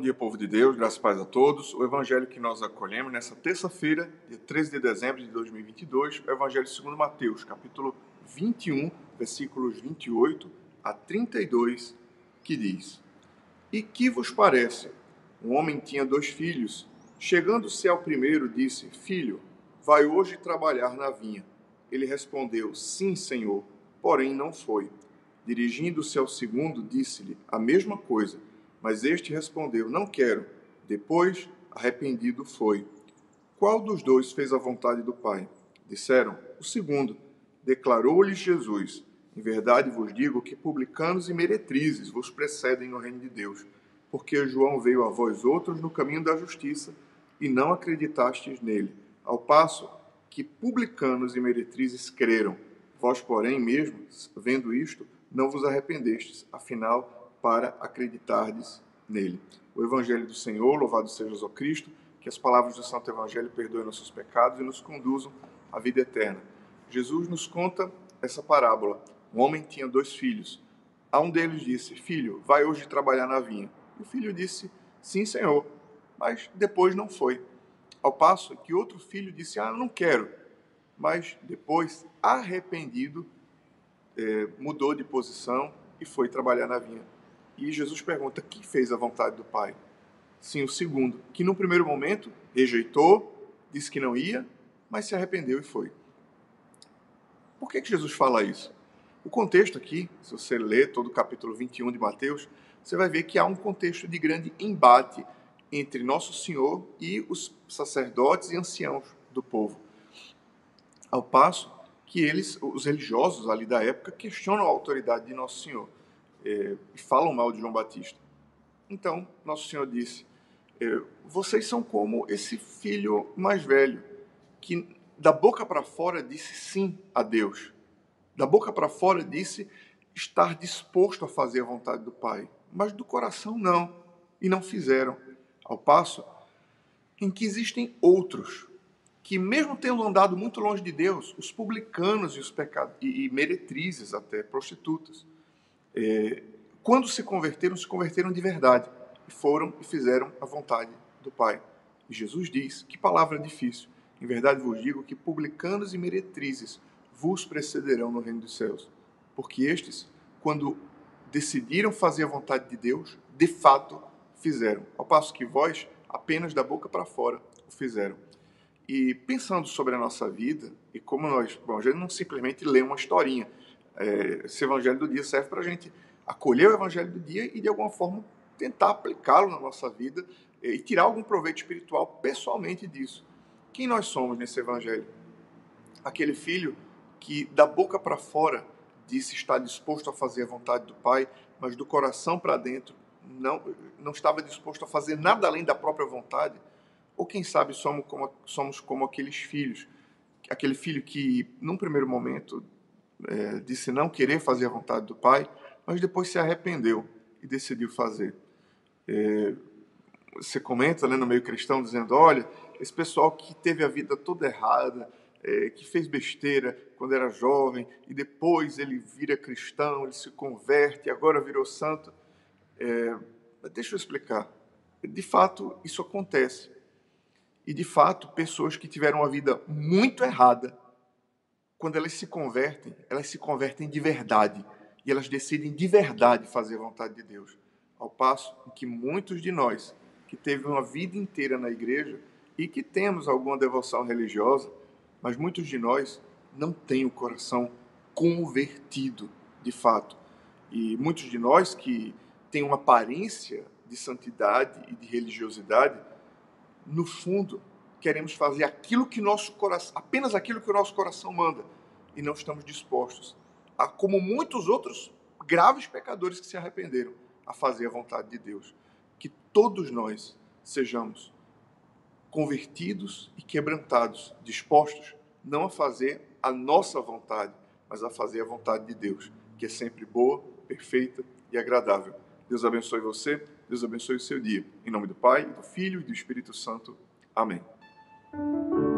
Bom dia, povo de Deus, graças e paz a todos. O evangelho que nós acolhemos nessa terça-feira, dia 13 de dezembro de 2022, é o evangelho segundo Mateus, capítulo 21, versículos 28 a 32, que diz: E que vos parece? Um homem tinha dois filhos. Chegando-se ao primeiro, disse: Filho, vai hoje trabalhar na vinha. Ele respondeu: Sim, senhor, porém não foi. Dirigindo-se ao segundo, disse-lhe a mesma coisa. Mas este respondeu: Não quero. Depois, arrependido foi. Qual dos dois fez a vontade do Pai? Disseram: O segundo. Declarou-lhes Jesus: Em verdade vos digo que publicanos e meretrizes vos precedem no reino de Deus, porque João veio a vós outros no caminho da justiça e não acreditastes nele, ao passo que publicanos e meretrizes creram. Vós, porém, mesmo vendo isto, não vos arrependestes, afinal para acreditardes nele. O Evangelho do Senhor, louvado seja o Cristo, que as palavras do Santo Evangelho perdoem nossos pecados e nos conduzam à vida eterna. Jesus nos conta essa parábola. Um homem tinha dois filhos. A um deles disse: Filho, vai hoje trabalhar na vinha. E o filho disse: Sim, senhor. Mas depois não foi. Ao passo que outro filho disse: Ah, não quero. Mas depois, arrependido, eh, mudou de posição e foi trabalhar na vinha. E Jesus pergunta: quem fez a vontade do Pai? Sim, o segundo, que no primeiro momento rejeitou, disse que não ia, mas se arrependeu e foi. Por que, que Jesus fala isso? O contexto aqui, se você ler todo o capítulo 21 de Mateus, você vai ver que há um contexto de grande embate entre Nosso Senhor e os sacerdotes e anciãos do povo. Ao passo que eles, os religiosos ali da época, questionam a autoridade de Nosso Senhor é, falam mal de João Batista. Então, Nosso Senhor disse: é, Vocês são como esse filho mais velho, que da boca para fora disse sim a Deus. Da boca para fora disse estar disposto a fazer a vontade do Pai, mas do coração não, e não fizeram. Ao passo em que existem outros que, mesmo tendo andado muito longe de Deus, os publicanos e os pecados e, e meretrizes até prostitutas, é, quando se converteram, se converteram de verdade e foram e fizeram a vontade do Pai. E Jesus diz: Que palavra difícil. Em verdade vos digo que publicanos e meretrizes vos precederão no reino dos céus. Porque estes, quando decidiram fazer a vontade de Deus, de fato fizeram. Ao passo que vós, apenas da boca para fora, o fizeram. E pensando sobre a nossa vida, e como nós, bom, a gente não simplesmente lê uma historinha, é, esse evangelho do dia serve para a gente acolher o evangelho do dia e, de alguma forma, tentar aplicá-lo na nossa vida é, e tirar algum proveito espiritual pessoalmente disso. Quem nós somos nesse evangelho? Aquele filho que, da boca para fora, disse estar disposto a fazer a vontade do Pai, mas do coração para dentro não, não estava disposto a fazer nada além da própria vontade? Ou quem sabe somos como, somos como aqueles filhos, aquele filho que, num primeiro momento, é, disse não querer fazer a vontade do Pai, mas depois se arrependeu e decidiu fazer. É, você comenta né, no meio cristão dizendo: olha, esse pessoal que teve a vida toda errada, é, que fez besteira quando era jovem e depois ele vira cristão, ele se converte agora virou santo. É, deixa eu explicar. De fato, isso acontece. E de fato, pessoas que tiveram uma vida muito errada quando elas se convertem, elas se convertem de verdade e elas decidem de verdade fazer a vontade de Deus. Ao passo que muitos de nós, que teve uma vida inteira na igreja e que temos alguma devoção religiosa, mas muitos de nós não têm o coração convertido de fato. E muitos de nós que têm uma aparência de santidade e de religiosidade, no fundo queremos fazer aquilo que nosso coração, apenas aquilo que o nosso coração manda, e não estamos dispostos, a, como muitos outros graves pecadores que se arrependeram, a fazer a vontade de Deus. Que todos nós sejamos convertidos e quebrantados, dispostos não a fazer a nossa vontade, mas a fazer a vontade de Deus, que é sempre boa, perfeita e agradável. Deus abençoe você, Deus abençoe o seu dia. Em nome do Pai, do Filho e do Espírito Santo. Amém. Thank you.